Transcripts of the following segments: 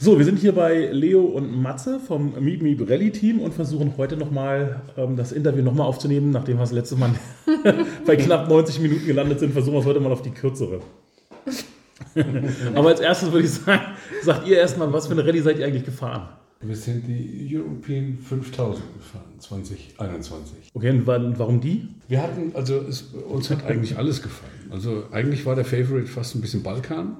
So, wir sind hier bei Leo und Matze vom Meet Me Rally Team und versuchen heute nochmal ähm, das Interview nochmal aufzunehmen, nachdem wir das letzte Mal bei knapp 90 Minuten gelandet sind, versuchen wir es heute mal auf die kürzere. Aber als erstes würde ich sagen, sagt ihr erstmal, was für eine Rallye seid ihr eigentlich gefahren? Wir sind die European 5000 gefahren, 2021. Okay, und warum die? Wir hatten, also es, uns hat eigentlich alles gefallen. Also eigentlich war der Favorite fast ein bisschen Balkan.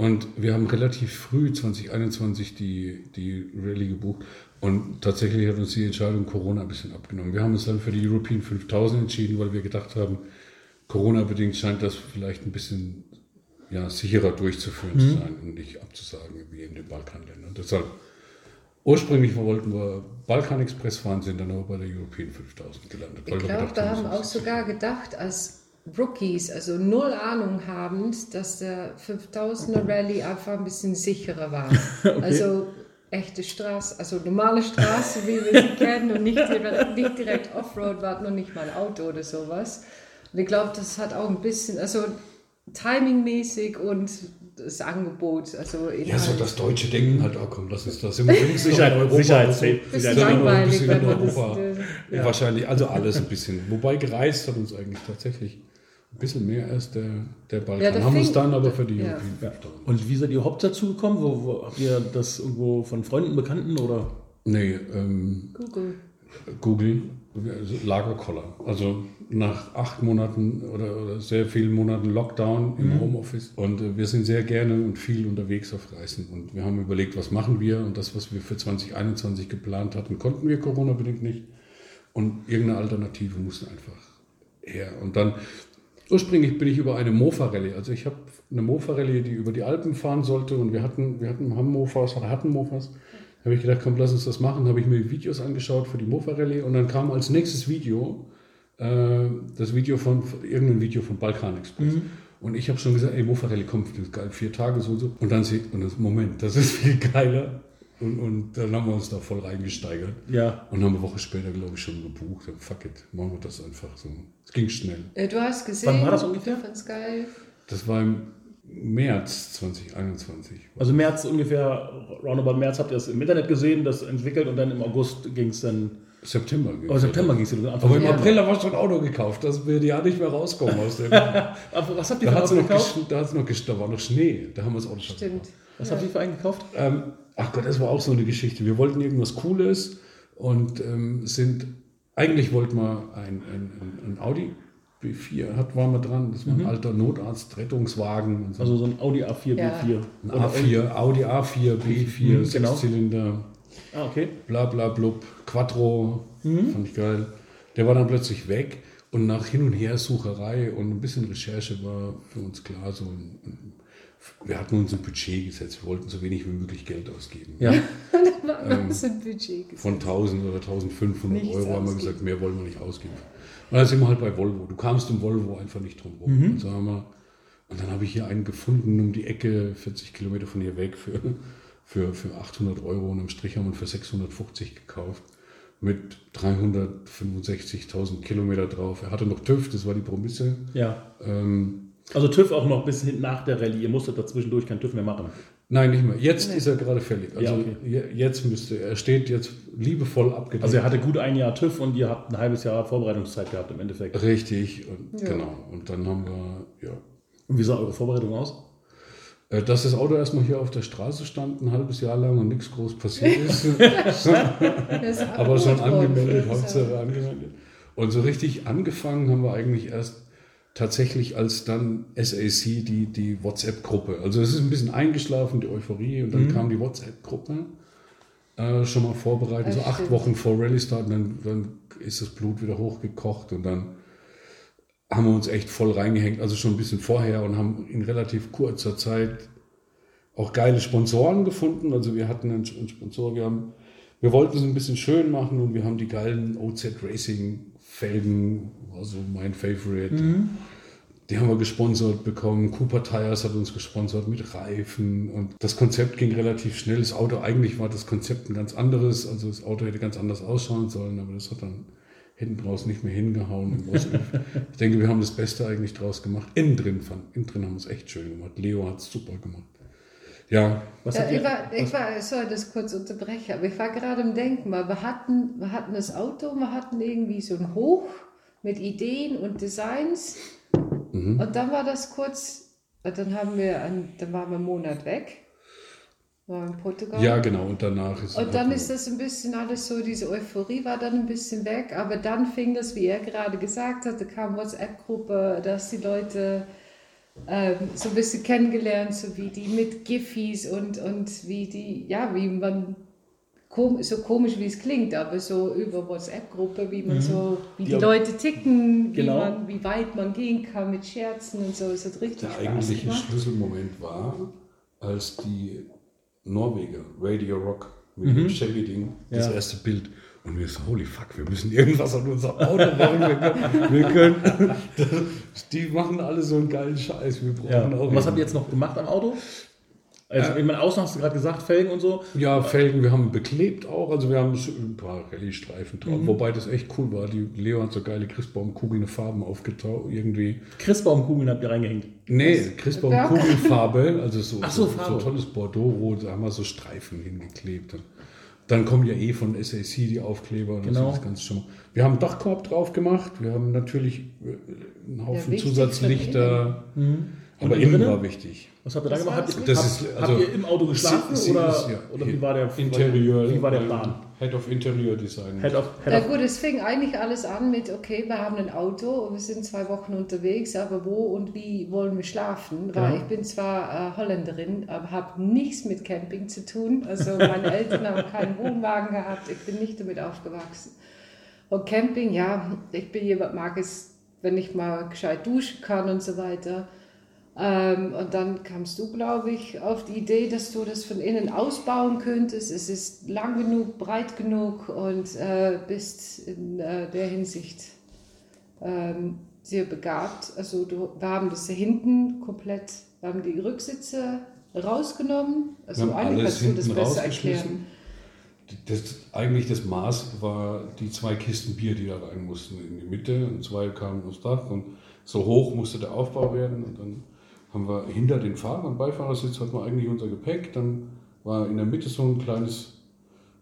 Und wir haben relativ früh 2021 die, die Rallye gebucht. Und tatsächlich hat uns die Entscheidung Corona ein bisschen abgenommen. Wir haben uns dann für die European 5000 entschieden, weil wir gedacht haben, Corona-bedingt scheint das vielleicht ein bisschen ja, sicherer durchzuführen mhm. zu sein und nicht abzusagen wie in den Balkanländern. Deshalb, ursprünglich wollten wir Balkan Express fahren, sind dann aber bei der European 5000 gelandet. Ich glaube, da haben auch sogar gedacht, als Rookies, also null Ahnung habend, dass der 5000er Rallye einfach ein bisschen sicherer war. okay. Also echte Straße, also normale Straße, wie wir sie kennen und nicht direkt, nicht direkt Offroad, war noch nicht mal ein Auto oder sowas. Und ich glaube, das hat auch ein bisschen, also timingmäßig und das Angebot. Also ja, so das deutsche Denken halt auch kommt. Das ist das immer Sicherheit, Europa. Sicherheit, so. Sicherheit, langweilig, wenn man Europa. Das, ja. Wahrscheinlich, also alles ein bisschen. Wobei gereist hat uns eigentlich tatsächlich ein bisschen mehr als der, der Balkan. Ja, haben uns dann aber für die ja. ja. Und wie seid ihr überhaupt dazu gekommen? Wo, wo, habt ihr das irgendwo von Freunden, Bekannten oder? Nee, ähm, Google. Google, Lagerkoller. Also nach acht Monaten oder, oder, sehr vielen Monaten Lockdown im mhm. Homeoffice. Und äh, wir sind sehr gerne und viel unterwegs auf Reisen. Und wir haben überlegt, was machen wir? Und das, was wir für 2021 geplant hatten, konnten wir Corona-bedingt nicht. Und irgendeine Alternative musste einfach her. Und dann Ursprünglich bin ich über eine Mofa-Rallye. Also ich habe eine Mofa-Rallye, die über die Alpen fahren sollte und wir hatten, wir hatten, haben Mofas hatten Mofas. Da habe ich gedacht, komm, lass uns das machen. Habe ich mir Videos angeschaut für die Mofa-Rallye und dann kam als nächstes Video äh, das Video von, irgendein Video von Balkan Express. Mhm. Und ich habe schon gesagt, ey, Mofa-Rallye kommt, das ist geil, vier Tage so und so. Und dann sie, und das, Moment, das ist viel geiler. Und, und dann haben wir uns da voll reingesteigert. Ja. Und haben eine Woche später, glaube ich, schon gebucht. Fuck it, machen wir das einfach so. Es ging schnell. Äh, du hast gesehen. Wann war das ungefähr? Fand's geil. Das war im März 2021. Also März ungefähr, roundabout März habt ihr es im Internet gesehen, das entwickelt und dann im August ging es dann. September ging es. Oh, September ging es dann. Aber im April haben wir schon ein Auto gekauft, dass wir ja nicht mehr rauskommen aus dem. Aber was habt ihr für ein Auto gekauft? Da, hat's noch, da war noch Schnee, da haben wir das Auto schon Stimmt. Was ja. habt ihr für einen gekauft? Ähm, ach Gott, das war auch so eine Geschichte. Wir wollten irgendwas Cooles und ähm, sind, eigentlich wollten wir ein, ein, ein, ein Audi B4 hat, waren wir dran. Das war ein mhm. alter Notarzt-Rettungswagen. So. Also so ein Audi A4 ja. B4. Ein A4, Audi A4 B4, mhm, Sechszylinder. Genau. Ah, okay. Bla bla blub. Quattro, mhm. fand ich geil. Der war dann plötzlich weg und nach Hin- und Her-Sucherei und ein bisschen Recherche war für uns klar, so ein, ein wir hatten uns ein Budget gesetzt. Wir wollten so wenig wie möglich Geld ausgeben. Ja. ähm, ein Budget gesetzt. Von 1000 oder 1500 Nichts Euro haben wir gesagt, mehr wollen wir nicht ausgeben. Und dann sind wir halt bei Volvo. Du kamst um Volvo einfach nicht drum rum. Mhm. Und, so wir, und dann habe ich hier einen gefunden um die Ecke, 40 Kilometer von hier weg, für, für, für 800 Euro. Und im Strich haben wir für 650 gekauft. Mit 365.000 Kilometer drauf. Er hatte noch TÜV, das war die Promisse. Ja. Ähm, also TÜV auch noch bis hin nach der Rallye. Ihr musstet dazwischendurch kein TÜV mehr machen. Nein, nicht mehr. Jetzt nee. ist er gerade fällig. Also ja, okay. jetzt müsste er steht jetzt liebevoll abgedeckt. Also er hatte gut ein Jahr TÜV und ihr habt ein halbes Jahr Vorbereitungszeit gehabt im Endeffekt. Richtig, und, ja. genau. Und dann haben wir, ja. Und wie sah eure Vorbereitung aus? Äh, dass das Auto erstmal hier auf der Straße stand, ein halbes Jahr lang und nichts groß passiert ist. aber schon angemeldet, Hauptsache angemeldet. Und so richtig angefangen haben wir eigentlich erst tatsächlich als dann SAC die, die WhatsApp-Gruppe. Also es ist ein bisschen eingeschlafen, die Euphorie, und dann mhm. kam die WhatsApp-Gruppe äh, schon mal vorbereitet, so acht Wochen vor Rallye-Start, und dann, dann ist das Blut wieder hochgekocht und dann haben wir uns echt voll reingehängt, also schon ein bisschen vorher und haben in relativ kurzer Zeit auch geile Sponsoren gefunden. Also wir hatten einen Sponsor, wir haben, wir wollten es ein bisschen schön machen und wir haben die geilen OZ Racing Felgen, also mein Favorite. Mhm. Die haben wir gesponsert bekommen. Cooper Tires hat uns gesponsert mit Reifen. Und das Konzept ging relativ schnell. Das Auto, eigentlich war das Konzept ein ganz anderes. Also das Auto hätte ganz anders ausschauen sollen, aber das hat dann hinten raus nicht mehr hingehauen. ich denke, wir haben das Beste eigentlich draus gemacht. Innen drin fand, innen drin haben wir es echt schön gemacht. Leo hat es super gemacht. Ja. Was ja, ich, war, ich war, soll das kurz unterbrechen, aber ich war gerade im Denken, weil wir hatten, wir hatten das Auto, wir hatten irgendwie so ein Hoch mit Ideen und Designs mhm. und dann war das kurz, dann haben wir, ein, dann waren wir einen Monat weg war in Portugal. Ja, genau, und danach ist Und dann ist das ein bisschen alles so, diese Euphorie war dann ein bisschen weg, aber dann fing das, wie er gerade gesagt hat, da kam WhatsApp-Gruppe, dass die Leute ähm, so ein bisschen kennengelernt, so wie die mit Giffys und, und wie die, ja, wie man so komisch wie es klingt, aber so über WhatsApp-Gruppe, wie man mhm. so, wie die, die Leute ticken, genau. wie, man, wie weit man gehen kann mit Scherzen und so, es hat richtig Der Spaß eigentliche gemacht. Schlüsselmoment war, als die Norweger, Radio Rock, mit mhm. dem Chevy-Ding, das ja. erste Bild. Und wir so, holy fuck, wir müssen irgendwas an unserem Auto machen. Wir können, wir können die machen alle so einen geilen Scheiß. Wir brauchen ja. auch. was habt ihr jetzt noch gemacht am Auto? Also, ich meine, außen hast du gerade gesagt, Felgen und so. Ja, Felgen, wir haben beklebt auch. Also, wir haben ein paar Rallye-Streifen drauf. Mhm. Wobei das echt cool war. Die Leo hat so geile Christbaumkugeln Farben aufgetaucht. Irgendwie. Christbaumkugeln habt ihr reingehängt? Nee, Christbaumkugelfarbe. Also, so, Ach so, so, so tolles Bordeaux-Rot. Da haben wir so Streifen hingeklebt. Dann kommen ja eh von SAC die Aufkleber. Und genau. das ganz schon. Wir haben einen Dachkorb drauf gemacht. Wir haben natürlich äh, einen Haufen Zusatzlichter. Mhm. Aber innen war wichtig. Was habt ihr da gemacht? Habt, ihr, habt, ist, also, habt ihr im Auto geschlafen sie, sie oder, ist, ja, oder wie war der Interieur? Wie war der Plan? Head of Interior Design. Head of, Head ja gut, es fing eigentlich alles an mit, okay, wir haben ein Auto und wir sind zwei Wochen unterwegs, aber wo und wie wollen wir schlafen? Weil ja. ich bin zwar äh, Holländerin, aber habe nichts mit Camping zu tun. Also meine Eltern haben keinen Wohnwagen gehabt, ich bin nicht damit aufgewachsen. Und Camping, ja, ich bin jemand, mag es, wenn ich mal gescheit duschen kann und so weiter. Ähm, und dann kamst du, glaube ich, auf die Idee, dass du das von innen ausbauen könntest. Es ist lang genug, breit genug und äh, bist in äh, der Hinsicht ähm, sehr begabt. Also du, wir haben das hinten komplett, wir haben die Rücksitze rausgenommen. Also eigentlich kannst du das besser erklären. Das, eigentlich das Maß war die zwei Kisten Bier, die da rein mussten in die Mitte und zwei kamen aufs Dach und so hoch musste der Aufbau werden und dann haben wir hinter den Fahrer- und Beifahrersitz hatten wir eigentlich unser Gepäck. Dann war in der Mitte so ein kleines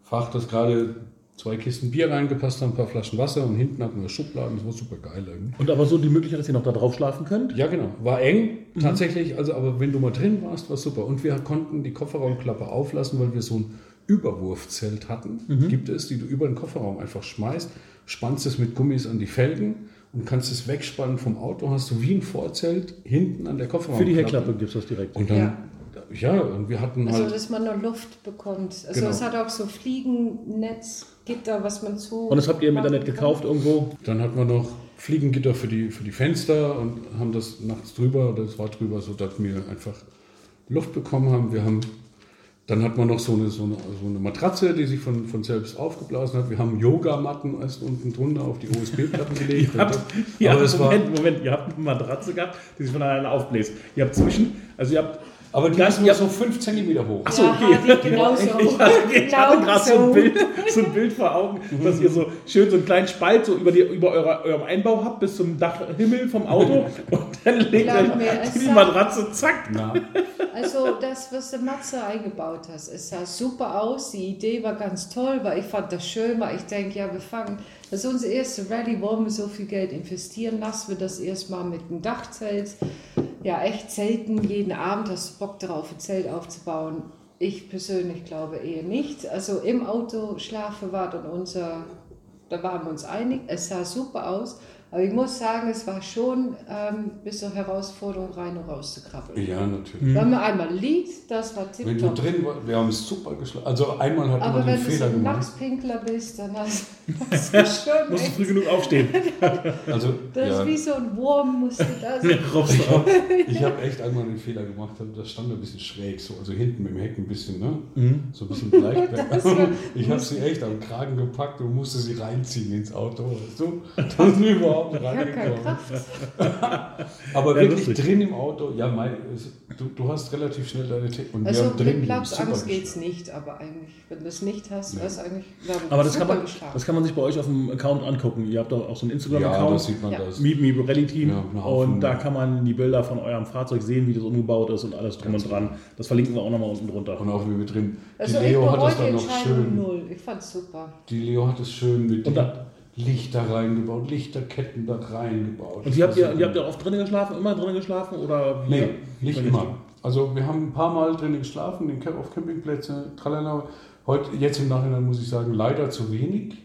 Fach, das gerade zwei Kisten Bier reingepasst haben, ein paar Flaschen Wasser und hinten hatten wir Schubladen, das war super geil irgendwie. Und aber so die Möglichkeit, dass ihr noch da drauf schlafen könnt? Ja, genau. War eng, mhm. tatsächlich, also aber wenn du mal drin warst, war super. Und wir konnten die Kofferraumklappe auflassen, weil wir so ein Überwurfzelt hatten, mhm. gibt es, die du über den Kofferraum einfach schmeißt, spannst es mit Gummis an die Felgen und kannst es wegspannen vom Auto, hast du wie ein Vorzelt hinten an der Kofferraum. Für die Heckklappe gibt es das direkt. Und dann, ja. ja. und wir hatten also, halt. Also, dass man nur Luft bekommt. Also, genau. es hat auch so Fliegennetzgitter, was man zu. Und das habt ihr im Internet gekauft irgendwo? Dann hatten wir noch Fliegengitter für die, für die Fenster und haben das nachts drüber, oder es war drüber, so dass wir einfach Luft bekommen haben. Wir haben dann hat man noch so eine, so eine, so eine Matratze, die sich von, von selbst aufgeblasen hat. Wir haben Yogamatten erst unten drunter auf die USB-Platten gelegt. ihr habt, habt, Moment, Moment, ihr habt eine Matratze gehabt, die sich von alleine aufbläst. Ihr habt zwischen, also ihr habt aber die ist nur so 5 cm hoch. Achso, okay. Ja, genau so. Ich hatte, ich hatte genau gerade so. so. ein Bild, so ein Bild vor Augen, dass ihr so schön so einen kleinen Spalt so über, die, über eure, eurem Einbau habt bis zum Dachhimmel vom Auto und dann legt ihr die Matratze, zack. Ja. Also das, was der Matze eingebaut hat, es sah super aus, die Idee war ganz toll, weil ich fand das schön, weil ich denke, ja, wir fangen, das ist unsere erste Rallye, wollen wir so viel Geld investieren, lassen wir das erstmal mit dem Dachzelt ja echt selten jeden Abend hast du Bock darauf, ein Zelt aufzubauen. Ich persönlich glaube eher nicht. Also im Auto schlafen war dann unser, da waren wir uns einig, es sah super aus. Aber ich muss sagen, es war schon ähm, bis zur Herausforderung, rein und raus zu krabbeln. Ja, natürlich. Wenn man einmal liegt, das war tipptopp. Wenn du drin warst, wir haben es super geschlagen. Also einmal hat Aber man den Fehler gemacht. Aber wenn du so ein Nachtspinkler bist, dann hast, hast du schon Musst du früh genug aufstehen. also, das ja. ist wie so ein Wurm, musst du das. ich habe echt einmal den Fehler gemacht, das stand ein bisschen schräg, so, also hinten mit dem Heck ein bisschen, ne? Mhm. so ein bisschen leicht. ich habe sie echt am Kragen gepackt und musste sie reinziehen ins Auto. So, dann überhaupt kaum reingekommen. Aber ja, wirklich lustig. drin im Auto, ja, mein, du, du hast relativ schnell deine Technik. Also mit Platzangst geht es nicht, aber eigentlich, wenn du es nicht hast, ja. wäre eigentlich Aber das kann, man, das kann man sich bei euch auf dem Account angucken. Ihr habt doch auch so einen Instagram-Account. Ja, das sieht man ja. das. Meet Me Rally Team. Ja, und da kann man die Bilder von eurem Fahrzeug sehen, wie das umgebaut ist und alles drum und dran. Das verlinken wir auch nochmal unten drunter. Und auch wie wir drin. Also die Leo hat das dann noch schön. Null. Ich fand's super. Die Leo hat es schön mit und da, Lichter reingebaut, Lichterketten da reingebaut. Und wie habt, ihr, ihr habt ja oft drinnen geschlafen, immer drinnen geschlafen? Oder wie? Nee, nicht immer. Also wir haben ein paar Mal drinnen geschlafen, auf Campingplätzen, tralala. Heute, jetzt im Nachhinein muss ich sagen, leider zu wenig,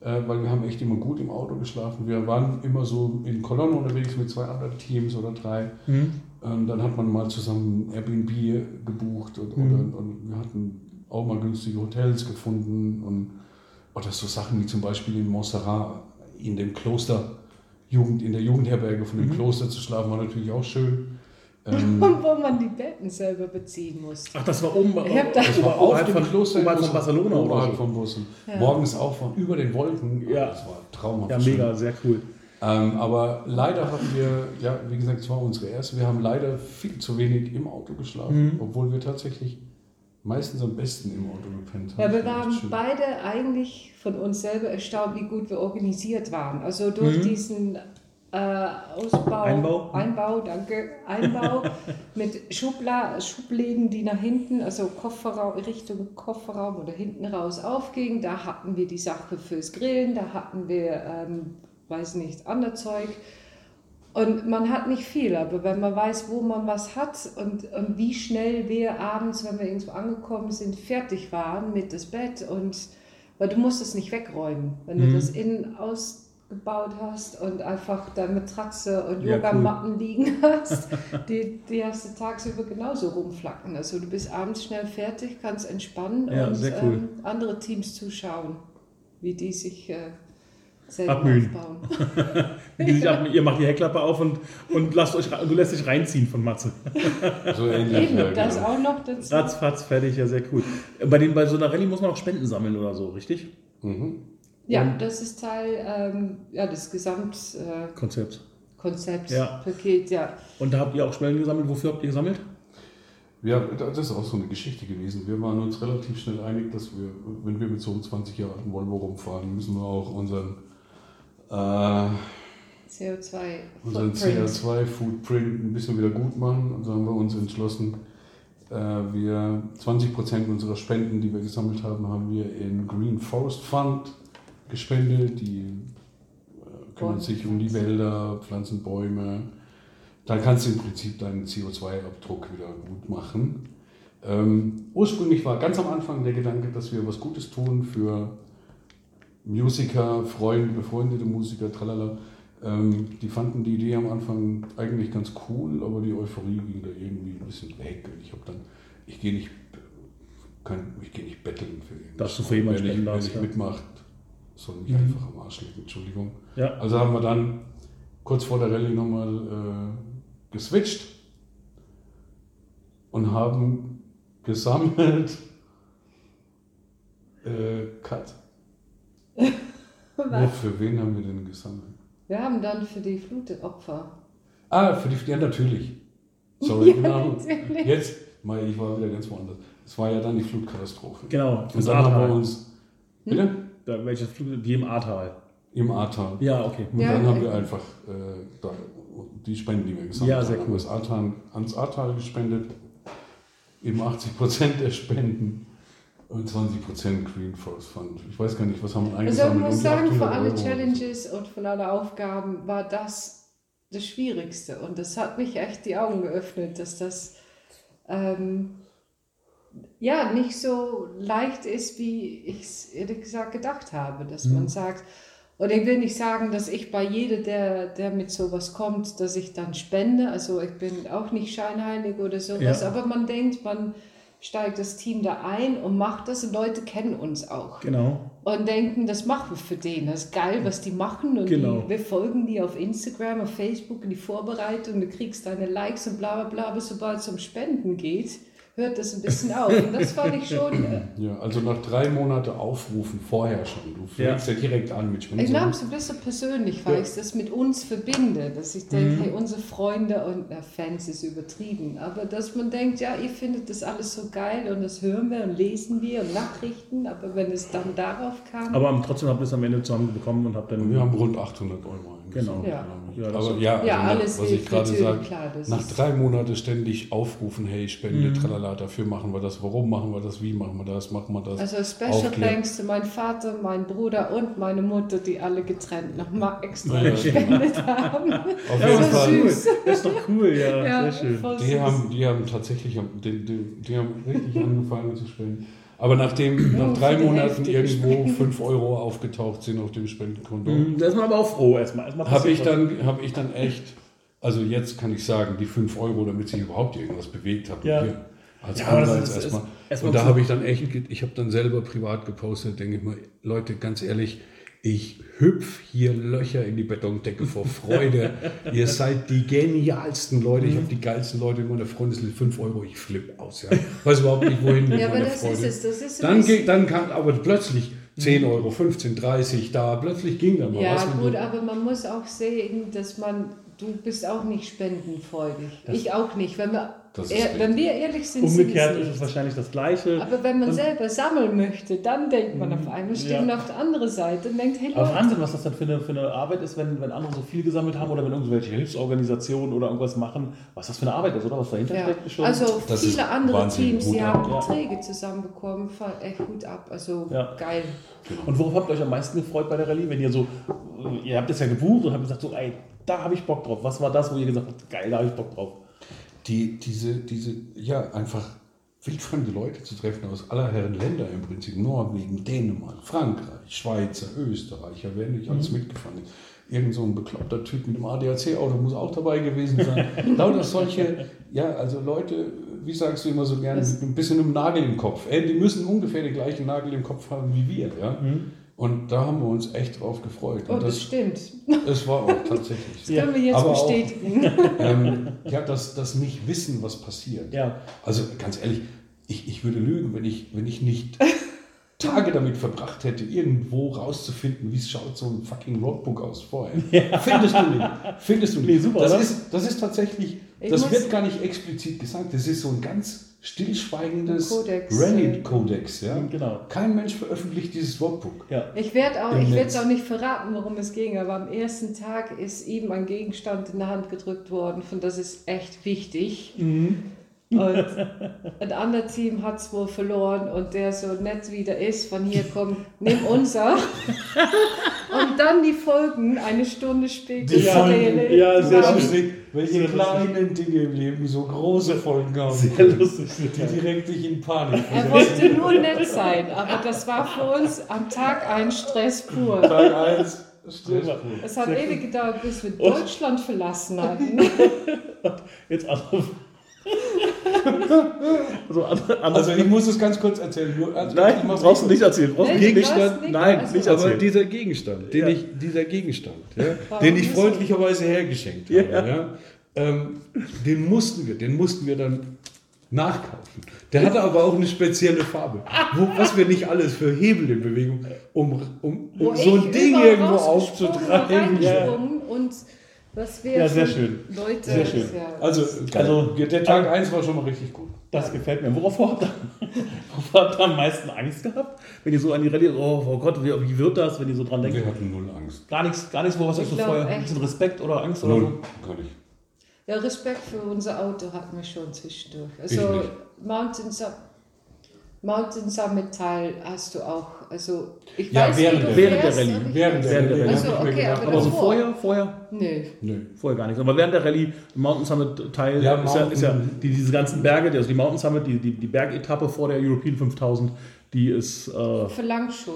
äh, weil wir haben echt immer gut im Auto geschlafen. Wir waren immer so in Kolonnen unterwegs mit zwei anderen Teams oder drei. Mhm. Ähm, dann hat man mal zusammen Airbnb gebucht und, mhm. oder, und wir hatten auch mal günstige Hotels gefunden und oder so Sachen wie zum Beispiel in Montserrat in dem Kloster, Jugend, in der Jugendherberge von dem mhm. Kloster zu schlafen, war natürlich auch schön. Ähm, wo man die Betten selber beziehen musste. Ach, das war oben ich hab das war auf dem Kloster oberhalb von Barcelona oberhalb von Bussen. Ja. Morgens auch von über den Wolken. Ja, das war traumhaft. Ja, mega, sehr cool. Ähm, aber leider haben wir, ja, wie gesagt, es war unsere erste, wir haben leider viel zu wenig im Auto geschlafen, mhm. obwohl wir tatsächlich meistens am besten im Auto gepennt haben. Ja, wir waren beide eigentlich von uns selber erstaunt, wie gut wir organisiert waren. Also durch mhm. diesen äh, Ausbau, Einbau, Einbau, danke, Einbau mit Schubla Schubläden, die nach hinten, also Kofferraum, Richtung Kofferraum oder hinten raus aufgingen. Da hatten wir die Sache fürs Grillen, da hatten wir, ähm, weiß nicht, Anderzeug. Zeug und man hat nicht viel, aber wenn man weiß, wo man was hat und, und wie schnell wir abends, wenn wir irgendwo angekommen sind, fertig waren mit das Bett und weil du musst es nicht wegräumen, wenn mhm. du das innen ausgebaut hast und einfach da Matratze und ja, Yogamatten cool. liegen hast, die, die hast du tagsüber genauso rumflacken. Also du bist abends schnell fertig, kannst entspannen ja, und cool. ähm, andere Teams zuschauen, wie die sich äh, abmühen. ihr macht die Heckklappe auf und, und lasst euch, du lässt dich reinziehen von Matze. So ähnlich. Eben, das genau. auch noch dazu. Ratzfatz, fertig, ja, sehr cool. Bei, den, bei so einer Rallye muss man auch Spenden sammeln oder so, richtig? Mhm. Ja, und das ist Teil ähm, ja, des Gesamtkonzepts. Äh, Konzept, ja. Paket, ja. Und da habt ihr auch Spenden gesammelt. Wofür habt ihr gesammelt? Ja, das ist auch so eine Geschichte gewesen. Wir waren uns relativ schnell einig, dass wir, wenn wir mit so einem 20 Jahre alten Volvo rumfahren, müssen wir auch unseren äh, CO2 unseren CO2-Footprint ein bisschen wieder gut machen. Und so haben wir uns entschlossen, äh, wir 20% unserer Spenden, die wir gesammelt haben, haben wir in Green Forest Fund gespendet. Die äh, kümmern sich um die Wälder, pflanzen Bäume. Da kannst du im Prinzip deinen CO2-Abdruck wieder gut machen. Ähm, ursprünglich war ganz am Anfang der Gedanke, dass wir was Gutes tun für Musiker, Freunde, befreundete Musiker, tralala, ähm, die fanden die Idee am Anfang eigentlich ganz cool, aber die Euphorie ging da irgendwie ein bisschen weg. Und ich habe dann, ich gehe nicht, kann, ich gehe nicht betteln für ihn. Dass du für jemanden Wer nicht, wer nicht mitmacht, soll mich mhm. einfach am Arsch legen, Entschuldigung. Ja. Also haben wir dann kurz vor der Rallye nochmal äh, geswitcht und haben gesammelt. Äh, Cut. Ja, für wen haben wir denn gesammelt? Wir haben dann für die Flutopfer. Ah, für die, ja natürlich. Sorry, ja, genau. Natürlich. Jetzt, ich war wieder ganz woanders. Es war ja dann die Flutkatastrophe. Genau. Und dann haben wir uns. Bitte? Hm? Da, welches Flut? Die im Ahrtal. Im Ahrtal. Ja, okay. Und ja, dann haben wir einfach äh, da, die Spenden, die wir gesammelt ja, sehr haben, cool. das Ahrtal, ans Ahrtal gespendet. Eben 80 Prozent der Spenden 20% Green Force Fund. Ich weiß gar nicht, was haben wir eingesammelt? Also ich muss sagen, für alle Euro Challenges und für alle Aufgaben war das das Schwierigste. Und das hat mich echt die Augen geöffnet, dass das ähm, ja nicht so leicht ist, wie ich es ehrlich gesagt gedacht habe. Dass mhm. man sagt, und ich will nicht sagen, dass ich bei jedem, der, der mit sowas kommt, dass ich dann spende. Also ich bin auch nicht scheinheilig oder sowas, ja. aber man denkt, man steigt das Team da ein und macht das und Leute kennen uns auch. Genau. Und denken, das machen wir für den. Das ist geil, was die machen. Und genau. die, wir folgen die auf Instagram, auf Facebook in die Vorbereitung. Du kriegst deine Likes und bla bla bla. Aber sobald es um Spenden geht, hört das ein bisschen auf. Und das fand ich schon. Äh, ja, also nach drei Monaten Aufrufen vorher schon. Du fängst ja, ja direkt an mit Spenden. Ich glaube, so ein bisschen persönlich, weil ja. ich das mit uns verbinde. Dass ich denke, mhm. hey, unsere Freunde und na, Fans ist übertrieben. Aber dass man denkt, ja, ihr findet das alles so geil und das hören wir und lesen wir und Nachrichten. Aber wenn es dann darauf kam. Aber trotzdem habt ihr es am Ende zusammenbekommen und habt dann. Wir haben rund 800 Euro. Genau. Ja. Ja, aber ja, also alles was ich gerade sage, nach drei Monaten ständig aufrufen, hey, Spende, mhm. tralala, dafür machen wir das, warum machen wir das, wie machen wir das, machen wir das. Also Special Aufklären. Thanks zu meinem Vater, meinem Bruder und meine Mutter, die alle getrennt nochmal extra ja, gespendet haben. Auf jeden Fall. Süß. Das ist doch cool, ja, ja sehr schön. Die haben, die haben tatsächlich, die, die, die haben richtig angefangen zu spenden. Aber nachdem nach drei Monaten irgendwo 5 Euro aufgetaucht sind auf dem Spendenkonto. Mhm, da ist man aber auch froh erstmal. erstmal Habe ich, dann, hab ich dann echt, also jetzt kann ich sagen, die 5 Euro, damit sich überhaupt irgendwas bewegt hat. Ja. Als ja, Anreiz erstmal. Erst und da habe ich dann echt, ich habe dann selber privat gepostet, denke ich mal, Leute, ganz ehrlich, ich hüpf hier Löcher in die Betondecke vor Freude. Ihr seid die genialsten Leute. Ich habe die geilsten Leute in meiner Freundesliste. 5 Euro, ich flippe aus. Ja. Weiß überhaupt nicht, wohin mit ja, meiner das Freude. Ist es, ist dann, ging, dann kam aber plötzlich 10 Euro, 15, 30 da. Plötzlich ging da mal ja, was. Ja gut, aber man muss auch sehen, dass man du bist auch nicht spendenfreudig. Ich auch nicht. Wenn wir, er, wenn wir ehrlich sind, umgekehrt sind ist es wahrscheinlich das Gleiche. Aber wenn man und selber sammeln möchte, dann denkt man auf mhm. einmal, steht ja. auf der anderen Seite und denkt, hey Aber Wahnsinn, was das dann für eine, für eine Arbeit ist, wenn, wenn andere so viel gesammelt haben oder wenn irgendwelche Hilfsorganisationen oder irgendwas machen, was das für eine Arbeit ist, oder? Was dahinter ja. steckt schon. Also das viele andere Teams, die haben Beträge zusammenbekommen, echt gut ab. Also geil. Genau. Und worauf habt ihr euch am meisten gefreut bei der Rallye? Wenn ihr so, ihr habt es ja gebucht und habt gesagt, so, ey, da habe ich Bock drauf. Was war das, wo ihr gesagt habt, geil, da habe ich Bock drauf? Die, diese, diese, ja, einfach wildfremde Leute zu treffen aus aller Herren Länder im Prinzip. Norwegen, Dänemark, Frankreich, Schweizer, Österreicher, wer nicht alles mhm. mitgefahren ist. Irgend so ein bekloppter Typ mit einem ADAC-Auto muss auch dabei gewesen sein. Lauter solche, ja, also Leute, wie sagst du immer so gerne, mit ein bisschen einem Nagel im Kopf. Äh, die müssen ungefähr den gleichen Nagel im Kopf haben wie wir, ja. Mhm. Und da haben wir uns echt drauf gefreut. Oh, das, das, stimmt. Es war auch tatsächlich. Das können wir jetzt Aber bestätigen. Auch, ähm, ja, das, das nicht wissen, was passiert. Ja. Also ganz ehrlich, ich, ich würde lügen, wenn ich, wenn ich nicht Tage damit verbracht hätte, irgendwo rauszufinden, wie es schaut so ein fucking Roadbook aus vorher. Ja. Findest du nicht. Findest du nicht. Nee, super, das, ist, das ist tatsächlich, ich das wird gar nicht explizit gesagt. Das ist so ein ganz stillschweigendes Reddit-Kodex. Ja? Genau. Kein Mensch veröffentlicht dieses Workbook. Ja. Ich werde auch, es auch nicht verraten, worum es ging, aber am ersten Tag ist ihm ein Gegenstand in der Hand gedrückt worden, von das ist echt wichtig. Mhm. Und ein anderes Team hat es wohl verloren und der so nett wie der ist, von hier kommt, nimm unser. und dann die Folgen eine Stunde später. Die Folgen, ja, sehr lustig. Welche kleinen Dinge im Leben so große Folgen haben. Sehr lustig. Die direkt dich in Panik Er wollte nur nett sein, aber das war für uns am Tag ein Stress pur. Tag 1. Es hat ewig gedauert, bis wir Deutschland verlassen hatten. Jetzt andere also, also, ich muss es ganz kurz erzählen. Also nein, brauchst du nicht erzählen. Brauchst nee, Gegenstand, nicht, nein, also, nicht erzählen. Aber dieser Gegenstand, den ja. ich, dieser Gegenstand, ja, den ich freundlicherweise hergeschenkt habe, ja, ähm, den mussten wir, den mussten wir dann nachkaufen. Der hatte aber auch eine spezielle Farbe. Wo, was wir nicht alles für Hebel in Bewegung, um, um, um so ein Ding irgendwo aufzutreiben. Ja. Und was wir ja, sehr schön. Leute. Sehr schön. Also, also, der Tag 1 war schon mal richtig gut. Das gefällt mir. Worauf habt ihr, worauf habt ihr am meisten Angst gehabt? Wenn ihr so an die Rallye, oh, oh Gott, wie, wie, wird das, wenn ihr so dran denkt? Wir hatten null Angst. Gar nichts, gar nichts, wo was euch so vorher, ein bisschen Respekt oder Angst null. oder so? Gar nicht. Ja, Respekt für unser Auto hatten wir schon zwischendurch. Also Mountain, Mountain Summit Teil hast du auch also ich ja, weiß, während, der, während der Rallye. Während der Rallye. Also, okay, aber, aber so vorher, vorher? Nee. nee. Vorher gar nichts. Aber während der Rallye, Mountain Summit Teil ja, ist, ja, ist ja die, diese ganzen Berge, also die Mountain Summit, die, die, die Bergetappe vor der European 5000, die ist. Äh, verlangt schon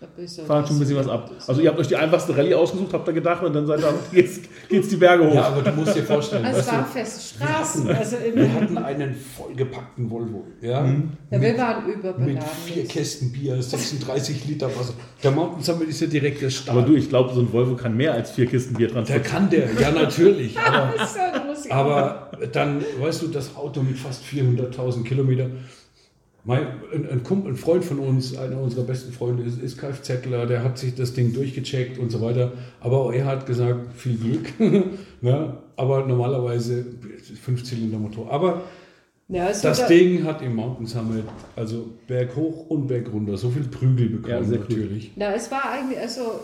ein bisschen. Verlangt schon ein bisschen was ab. Also, ihr habt euch die einfachste Rallye ausgesucht, habt ihr gedacht, und dann seid ihr, geht's, geht's die Berge hoch. Ja, aber du musst dir vorstellen. Also, es waren feste Straßen. Wir hatten, also wir hatten einen vollgepackten Volvo. Ja, mhm. ja wir waren überbeladen. Mit vier Kästen Bier, 36 Liter Wasser. Der Mountain Summit ist ja direkt der Start. Aber du, ich glaube, so ein Volvo kann mehr als vier Kisten Bier transportieren. Der kann der, ja, natürlich. Aber, aber dann, weißt du, das Auto mit fast 400.000 Kilometern mein, ein, ein, Kumpel, ein Freund von uns, einer unserer besten Freunde, ist, ist Kfzler, der hat sich das Ding durchgecheckt und so weiter. Aber auch er hat gesagt, viel Glück. ne? Aber normalerweise Fünfzylinder-Motor. Aber ja, das Ding hat im Mountain Summit, also Berg hoch und Berg runter, so viel Prügel bekommen ja, natürlich. Na, es war eigentlich, also.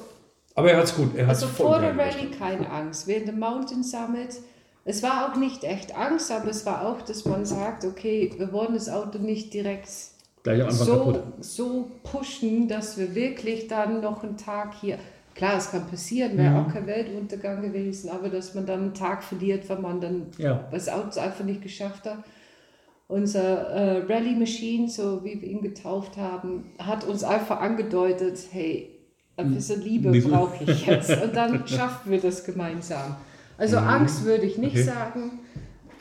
Aber er hat es gut. Er also vor der Rallye keine Angst. Während dem Mountain Summit es war auch nicht echt Angst, aber es war auch, dass man sagt, okay, wir wollen das Auto nicht direkt so, so pushen, dass wir wirklich dann noch einen Tag hier, klar, es kann passieren, wäre mhm. auch kein Weltuntergang gewesen, aber dass man dann einen Tag verliert, weil man dann ja. das Auto einfach nicht geschafft hat. Unser äh, Rally Machine, so wie wir ihn getauft haben, hat uns einfach angedeutet, hey, ein bisschen Liebe brauche ich jetzt. Und dann schaffen wir das gemeinsam. Also mhm. Angst würde ich nicht okay. sagen,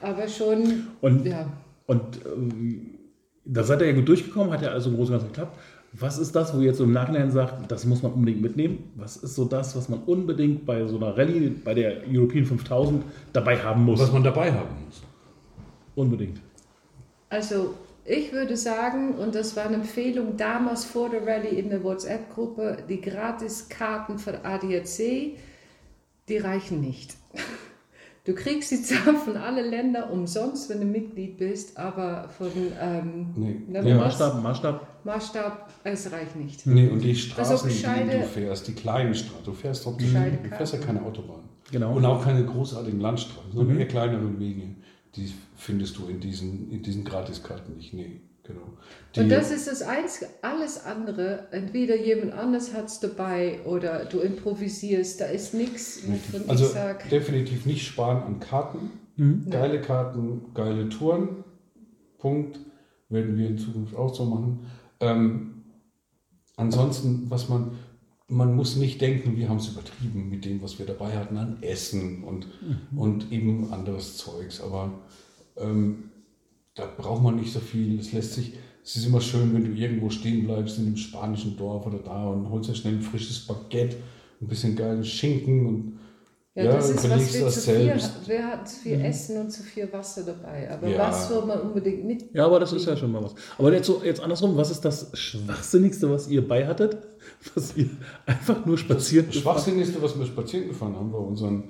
aber schon. Und, ja. und ähm, da seid ihr ja gut durchgekommen, hat ja also im Großen und Ganzen geklappt. Was ist das, wo ihr jetzt so im Nachhinein sagt, das muss man unbedingt mitnehmen? Was ist so das, was man unbedingt bei so einer Rallye, bei der European 5000 dabei haben muss? Was man dabei haben muss. Unbedingt. Also ich würde sagen, und das war eine Empfehlung damals vor der Rallye in der WhatsApp-Gruppe, die Gratiskarten für ADAC, die reichen nicht. Du kriegst die zwar von allen Ländern umsonst, wenn du Mitglied bist, aber von ähm, nee. nee Maßstab, Maßstab. Maßstab, es reicht nicht. Nee, und die Straßen, die du fährst, die kleinen Straßen, du fährst, du fährst ja keine Autobahn. Genau. Und auch keine großartigen Landstraßen, sondern mhm. eher kleinere Wege. Die findest du in diesen, in diesen Gratiskarten nicht. Nee. Genau. Die, und das ist das Einzige. Alles andere, entweder jemand anders hat es dabei oder du improvisierst, da ist nichts, wovon also sage. Definitiv nicht sparen an Karten. Mhm. Geile Karten, geile Touren. Punkt. Werden wir in Zukunft auch so machen. Ähm, ansonsten, was man, man muss nicht denken, wir haben es übertrieben mit dem, was wir dabei hatten an Essen und, mhm. und eben anderes Zeugs. Aber ähm, da braucht man nicht so viel. Es lässt sich, es ist immer schön, wenn du irgendwo stehen bleibst in einem spanischen Dorf oder da und holst dir schnell ein frisches Baguette, ein bisschen geilen Schinken und ja, ja das ist, was wir zu viel, wer hat zu viel mhm. Essen und zu viel Wasser dabei. Aber ja. was soll man unbedingt mit? Ja, aber das ist ja schon mal was. Aber jetzt, so, jetzt andersrum, was ist das Schwachsinnigste, was ihr bei hattet? Was ihr einfach nur spazieren Das Schwachsinnigste, was wir spazieren gefahren haben, war unseren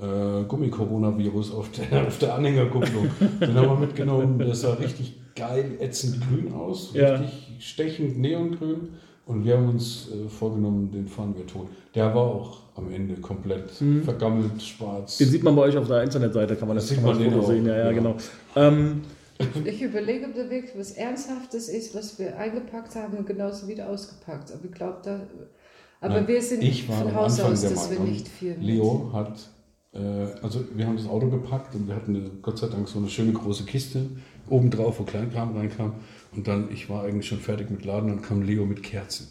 äh, Gummicoronavirus auf der, auf der Anhängerkupplung. Den haben wir mitgenommen. Der sah richtig geil, ätzend grün aus. Ja. Richtig stechend neongrün. Und wir haben uns äh, vorgenommen, den fahren wir tot. Der war auch am Ende komplett mhm. vergammelt, schwarz. Den sieht man bei euch auf der Internetseite, kann man das, das sieht man Foto sehen. Ja, ja, ja. genau. Ähm, ich überlege, ob da wirklich was Ernsthaftes ist, was wir eingepackt haben und genauso wieder ausgepackt. Aber ich glaube, da. Aber Nein, wir sind von Haus aus, dass wir nicht viel. Leo hat also wir haben das Auto gepackt und wir hatten Gott sei Dank so eine schöne große Kiste obendrauf, wo Kleinkram reinkam. Und dann, ich war eigentlich schon fertig mit Laden, dann kam Leo mit Kerzen.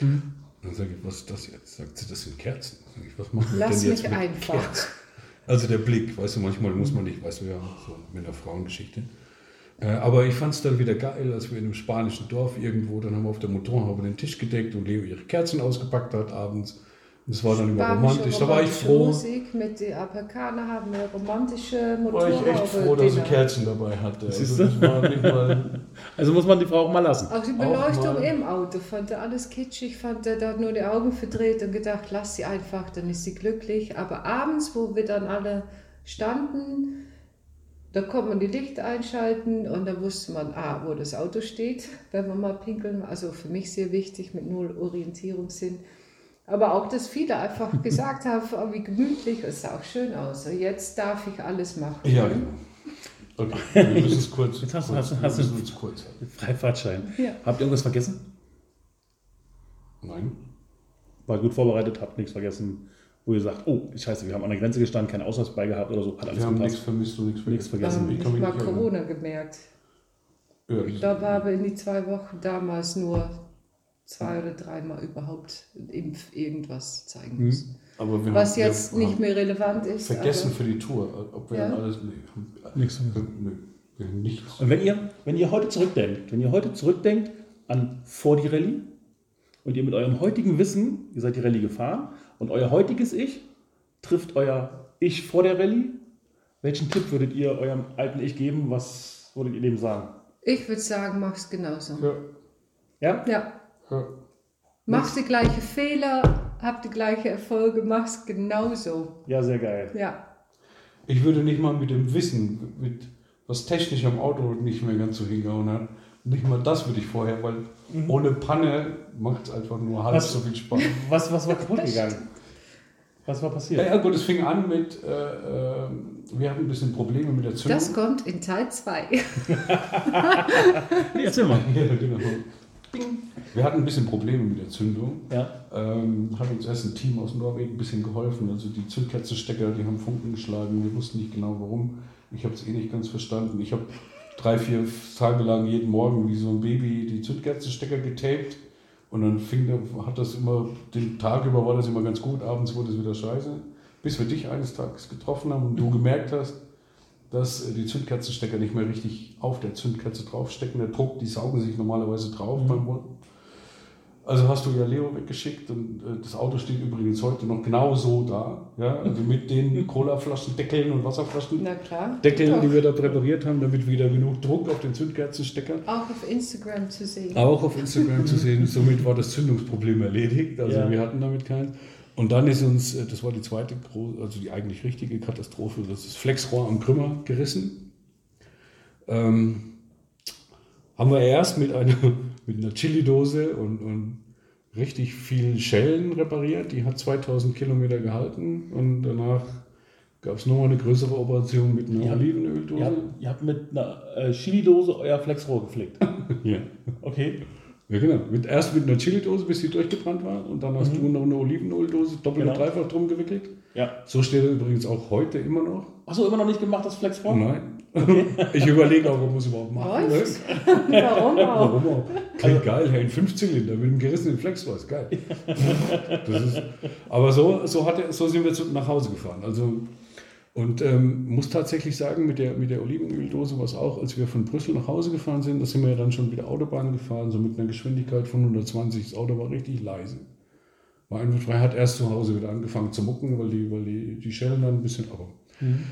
Mhm. Dann sage ich, was ist das jetzt? Sagt sie, das sind Kerzen. Sag ich, was machen wir Lass denn jetzt mich mit einfach. Kerzen? Also der Blick, weißt du, manchmal muss man nicht, weißt du ja, so mit einer Frauengeschichte. Äh, aber ich fand es dann wieder geil, als wir in einem spanischen Dorf irgendwo, dann haben wir auf der Motorhaube den Tisch gedeckt und Leo ihre Kerzen ausgepackt hat abends. Das war dann immer romantisch. Da war ich froh. Musik mit den Amerikanern haben eine romantische Motorhaube. War ich echt froh, dass sie Kerzen dabei hatte. Also, also, muss man die Frau auch mal lassen. Auch die Beleuchtung auch im Auto fand er alles kitschig, fand er da nur die Augen verdreht und gedacht, lass sie einfach, dann ist sie glücklich. Aber abends, wo wir dann alle standen, da konnte man die Lichter einschalten und da wusste man, ah, wo das Auto steht, wenn man mal pinkeln. Also für mich sehr wichtig mit null Orientierungssinn. Aber auch, dass viele einfach gesagt haben, oh, wie gemütlich, es sah auch schön aus. Jetzt darf ich alles machen. Ja, genau. Okay, wir müssen es kurz. Jetzt hast, kurz, hast, hast du es kurz. Freifahrtschein. Ja. Habt ihr irgendwas vergessen? Nein. War gut vorbereitet, habt nichts vergessen, wo ihr sagt, oh, scheiße, wir haben an der Grenze gestanden, keinen Ausweis bei gehabt oder so. Hat alles wir haben nichts vermisst und nichts, nichts vergessen. Ähm, ich habe mal Corona gemerkt. Ja, ich glaube, habe in die zwei Wochen damals nur zwei oder dreimal überhaupt Impf irgendwas zeigen müssen. Aber wir Was haben, jetzt wir nicht mehr relevant ist. Vergessen für die Tour, ob wir ja. dann alles. Nee, nichts. Nee, nichts. Und wenn ihr, wenn ihr heute zurückdenkt, wenn ihr heute zurückdenkt an vor die Rallye und ihr mit eurem heutigen Wissen, ihr seid die Rallye gefahren und euer heutiges Ich trifft euer Ich vor der Rallye, welchen Tipp würdet ihr eurem alten Ich geben? Was würdet ihr dem sagen? Ich würde sagen, mach's genauso. Ja? Ja. ja. Ja. Machst die gleiche Fehler, habt die gleiche Erfolge, mach's genauso. Ja, sehr geil. Ja. Ich würde nicht mal mit dem Wissen, mit was technisch am Auto nicht mehr ganz so hingehauen hat, nicht mal das würde ich vorher, weil mhm. ohne Panne macht es einfach nur halb was, so viel Spaß. Was, was war kaputt gegangen? Was war passiert? Ja, ja, gut, es fing an mit, äh, äh, wir hatten ein bisschen Probleme mit der Zündung. Das kommt in Teil 2. nee, erzähl mal. Ja, genau. Wir hatten ein bisschen Probleme mit der Zündung. Ja. Ähm, hat uns erst ein Team aus Norwegen ein bisschen geholfen. Also die Zündkerzenstecker, die haben Funken geschlagen. Wir wussten nicht genau warum. Ich habe es eh nicht ganz verstanden. Ich habe drei, vier Tage lang jeden Morgen wie so ein Baby die Zündkerzenstecker getaped. Und dann fing, hat das immer, den Tag über war das immer ganz gut, abends wurde es wieder scheiße. Bis wir dich eines Tages getroffen haben und du gemerkt hast, dass die Zündkerzenstecker nicht mehr richtig auf der Zündkerze draufstecken. Der Druck, die saugen sich normalerweise drauf mhm. beim also hast du ja Leo weggeschickt und äh, das Auto steht übrigens heute noch genau so da. Ja? Also mit den Colaflaschen, Deckeln und Wasserflaschen. Na klar. Deckeln, die wir da präpariert haben, damit wieder genug Druck auf den Zündkerzenstecker. Auch auf Instagram zu sehen. Auch auf Instagram zu sehen. Somit war das Zündungsproblem erledigt. Also ja. wir hatten damit keins. Und dann ist uns, äh, das war die zweite, also die eigentlich richtige Katastrophe, das ist Flexrohr am Krümmer gerissen. Ähm, haben wir erst mit einer mit einer Chili-Dose und, und richtig vielen Schellen repariert. Die hat 2000 Kilometer gehalten und danach gab es nochmal eine größere Operation mit einer ihr Olivenöldose. Ihr habt, ihr habt, mit einer äh, Chili-Dose euer Flexrohr geflickt. ja. Okay. Ja, genau. Mit, erst mit einer Chili-Dose, bis sie durchgebrannt war. Und dann hast mhm. du noch eine Olivenöldose doppelt genau. und dreifach drum gewickelt. Ja. So steht er übrigens auch heute immer noch. Achso, immer noch nicht gemacht, das Flexrohr? Nein. Okay. Ich überlege auch, ob man es überhaupt machen ne? Warum auch? Warum auch? Klingt also, geil, hey, ein 5-Zylinder mit einem gerissenen ist geil. ist, aber so, so, hat er, so sind wir zu, nach Hause gefahren. Also, und ähm, muss tatsächlich sagen, mit der, mit der Olivenöldose war es auch, als wir von Brüssel nach Hause gefahren sind, da sind wir ja dann schon wieder Autobahn gefahren, so mit einer Geschwindigkeit von 120. Das Auto war richtig leise. War einfach frei, hat erst zu Hause wieder angefangen zu mucken, weil die, weil die, die Schellen dann ein bisschen. Aber mhm.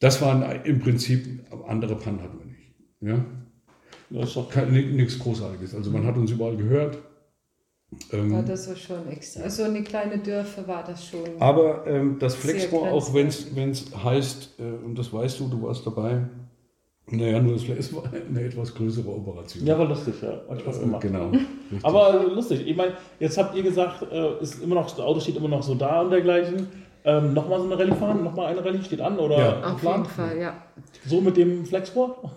das waren im Prinzip andere Pannen hatten wir nicht. Ja? Das ist doch nichts Großartiges. Also man hat uns überall gehört. Ähm, ja, das war schon extra. Also eine kleine Dörfer war das schon. Aber ähm, das Flexrohr, auch wenn es heißt, äh, und das weißt du, du warst dabei, naja, nur es war eine etwas größere Operation. Ja, war lustig, ja. Hat Spaß äh, gemacht. Genau. Aber lustig. Ich meine, jetzt habt ihr gesagt, äh, ist immer noch, das Auto steht immer noch so da und dergleichen. Ähm, nochmal so eine Rallye fahren? Nochmal eine Rallye steht an? Oder ja. Auf jeden Fall, ja. So mit dem Flexrohr?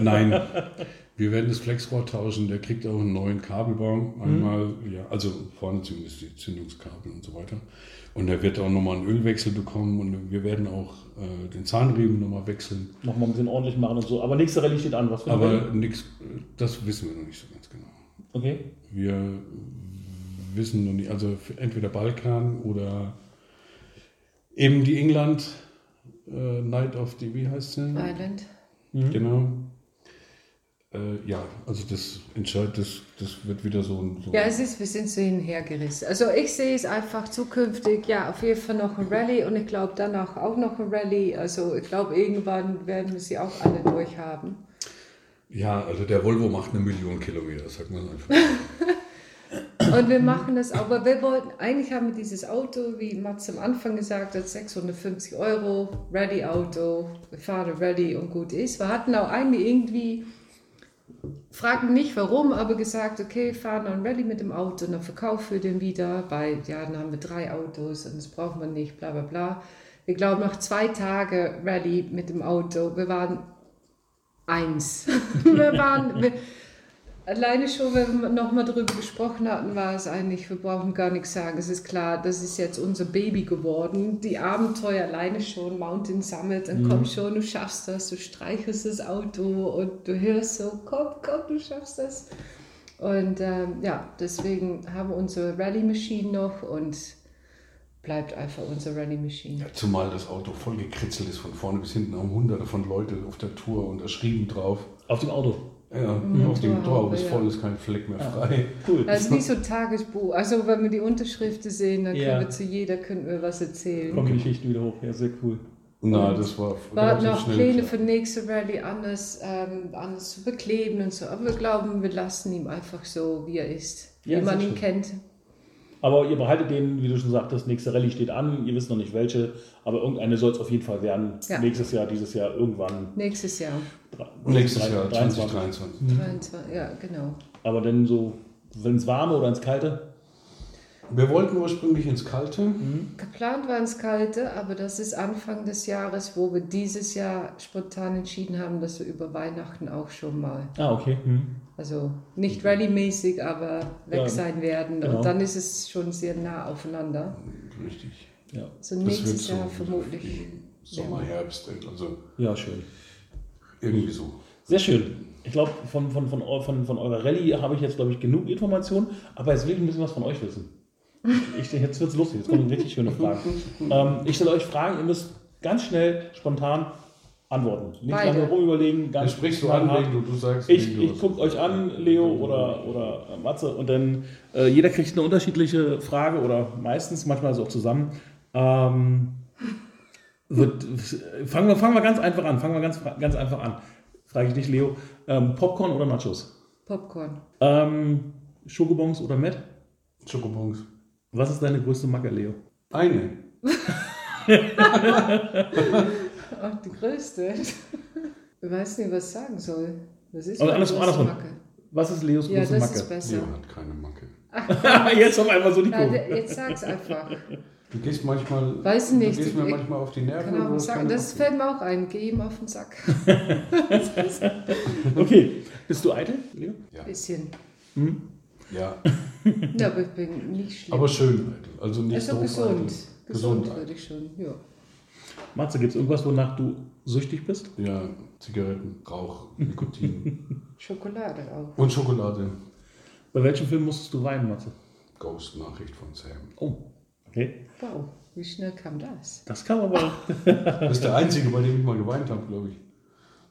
Nein. Wir werden das Flexrohr tauschen. Der kriegt auch einen neuen Kabelbaum. Mhm. Einmal, mhm. ja, also vorne zumindest die Zündungskabel und so weiter. Und er wird auch nochmal einen Ölwechsel bekommen und wir werden auch äh, den Zahnriemen nochmal wechseln. Nochmal ein bisschen ordentlich machen und so. Aber nächste Rallye steht an. Was für Aber nichts, das wissen wir noch nicht so ganz genau. Okay. Wir wissen noch nicht, also entweder Balkan oder eben die England äh, Night of the, wie heißt sie? Island. Mhm. Genau. Äh, ja, also das entscheidet, das, das wird wieder so ein. So ja, es ist, wir sind so hinhergerissen. Also ich sehe es einfach zukünftig, ja, auf jeden Fall noch ein Rallye und ich glaube danach auch noch ein Rallye. Also ich glaube, irgendwann werden wir sie auch alle durchhaben. Ja, also der Volvo macht eine Million Kilometer, sagt man einfach. und wir machen das, aber wir wollten, eigentlich haben wir dieses Auto, wie Mats am Anfang gesagt hat, 650 Euro, Rallye-Auto, wir fahren Rallye und gut ist. Wir hatten auch eigentlich irgendwie fragen nicht warum, aber gesagt, okay, fahren dann Rallye mit dem Auto und dann verkaufen wir den wieder, weil ja, dann haben wir drei Autos und das braucht man nicht, bla bla bla. Wir glauben, nach zwei Tagen Rallye mit dem Auto, wir waren eins. wir waren, wir, Alleine schon, wenn wir nochmal darüber gesprochen hatten, war es eigentlich, wir brauchen gar nichts sagen. Es ist klar, das ist jetzt unser Baby geworden. Die Abenteuer alleine schon, Mountain Summit, dann mhm. komm schon, du schaffst das, du streichelst das Auto und du hörst so, komm, komm, du schaffst das. Und ähm, ja, deswegen haben wir unsere Rally Machine noch und bleibt einfach unsere Rally Machine. Ja, zumal das Auto voll gekritzelt ist von vorne bis hinten, haben hunderte von Leuten auf der Tour unterschrieben drauf. Auf dem Auto? Ja, mhm. auf dem drauf ist voll, ist kein Fleck mehr frei. Cool. Also nicht so Tagesbuch. Also wenn wir die Unterschriften sehen, dann können wir zu jeder können wir was erzählen. Kommen Geschichten wieder hoch, ja, sehr cool. Na, das war war noch Pläne für nächste Rallye anders, ähm, anders zu bekleben und so. Aber wir glauben, wir lassen ihn einfach so, wie er ist, ja, wie man ihn schön. kennt. Aber ihr behaltet den, wie du schon sagtest, nächste Rallye steht an. Ihr wisst noch nicht welche, aber irgendeine soll es auf jeden Fall werden. Ja. Nächstes Jahr, dieses Jahr, irgendwann. Nächstes Jahr. Nächstes Jahr, 2023. 23, ja, genau. Aber dann so, wenn es warme oder ins Kalte? Wir wollten ursprünglich ins Kalte. Mhm. Geplant war ins Kalte, aber das ist Anfang des Jahres, wo wir dieses Jahr spontan entschieden haben, dass wir über Weihnachten auch schon mal. Ah, okay. Mhm. Also nicht rallymäßig, aber weg ja, sein werden. Genau. Und dann ist es schon sehr nah aufeinander. Richtig. Ja. So nächstes Jahr so vermutlich. Sommer, Herbst, also. Ja, schön. Irgendwie so. Sehr schön. Ich glaube, von, von, von, von, von eurer Rallye habe ich jetzt, glaube ich, genug Informationen, aber jetzt will ich ein bisschen was von euch wissen. Ich, jetzt wird es lustig, jetzt kommen richtig schöne Fragen. Ähm, ich stelle euch Fragen, ihr müsst ganz schnell, spontan antworten. Nicht Beide. lange rumüberlegen. Ganz sprichst du an, du, du sagst. Ich, ich gucke euch an, Leo oder, oder Matze, und dann äh, jeder kriegt eine unterschiedliche Frage oder meistens, manchmal so auch zusammen. Ähm, wird, fangen, wir, fangen wir ganz einfach an. Fangen wir ganz, ganz einfach an. Frage ich dich, Leo. Ähm, Popcorn oder Nachos? Popcorn. Ähm, Schokobons oder Met? Schokobons. Was ist deine größte Macke, Leo? Eine. Ach, die größte. Ich weiß nicht, was ich sagen soll. Was ist meine andersrum, andersrum. Macke? Was ist Leos ja, große das Macke? Ist besser. Leo hat keine Macke. Ach, jetzt auf einmal so die Kurve. Jetzt sag's einfach. Du gehst manchmal, Weiß nicht, du gehst mir manchmal auf die Nerven. Genau, sagen, das fällt mir auch ein. Geh ihm auf den Sack. okay. Bist du eitel, Leo? Ja. Bisschen. Hm? Ja. ja, aber ich bin nicht schlimm. Aber schön eitel. Also nicht also so gesund. Eitel. Gesund, gesund würde ich schon, ja. Matze, gibt es irgendwas, wonach du süchtig bist? Ja, Zigaretten, Rauch, Nikotin. Schokolade auch. Und Schokolade. Bei welchem Film musstest du weinen, Matze? Ghost-Nachricht von Sam. Oh, okay. Wow, wie schnell kam das? Das kam aber. das ist der einzige, bei dem ich mal geweint habe, glaube ich.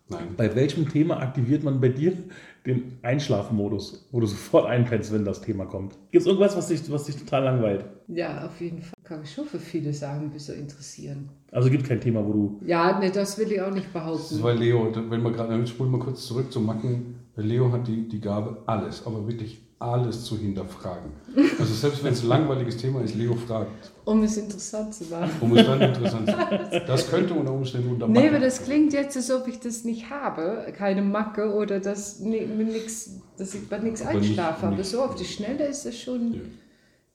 Nein. Bei welchem Thema aktiviert man bei dir den Einschlafmodus, wo du sofort einpennst, wenn das Thema kommt? Gibt es irgendwas, was dich, was dich total langweilt? Ja, auf jeden Fall. Kann ich schon für viele Sachen so interessieren. Also gibt kein Thema, wo du. Ja, ne, das will ich auch nicht behaupten. Das ist, weil Leo, wenn wir gerade, spulen wir kurz zurück zu Macken. Leo hat die, die Gabe, alles, aber wirklich alles zu hinterfragen. Also selbst wenn es ein langweiliges Thema ist, Leo fragt. Um es interessant zu machen. Um es dann interessant zu machen. Das könnte unter Umständen unter Macke. Nee, aber das klingt jetzt, als ob ich das nicht habe, keine Macke oder dass, nee, nix, dass ich bei nichts einschlafe. Aber so auf die Schnelle ist es schon. Ja.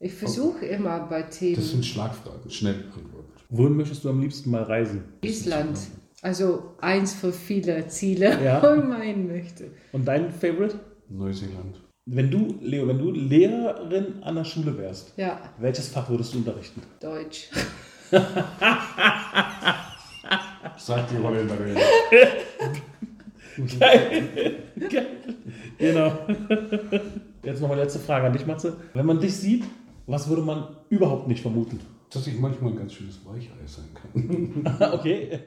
Ich versuche immer bei Themen. Das sind Schlagfragen, schnell antworten. Wohin möchtest du am liebsten mal reisen? Island. Also eins von vielen Ziele, ja. wo ich meinen möchte. Und dein Favorite? Neuseeland. Wenn du, Leo, wenn du Lehrerin an der Schule wärst, ja. welches Fach würdest du unterrichten? Deutsch. Sagt die Holländerin. Geil. Geil. Genau. Jetzt noch mal letzte Frage an dich, Matze. Wenn man dich sieht, was würde man überhaupt nicht vermuten? Dass ich manchmal ein ganz schönes Weichei sein kann. okay.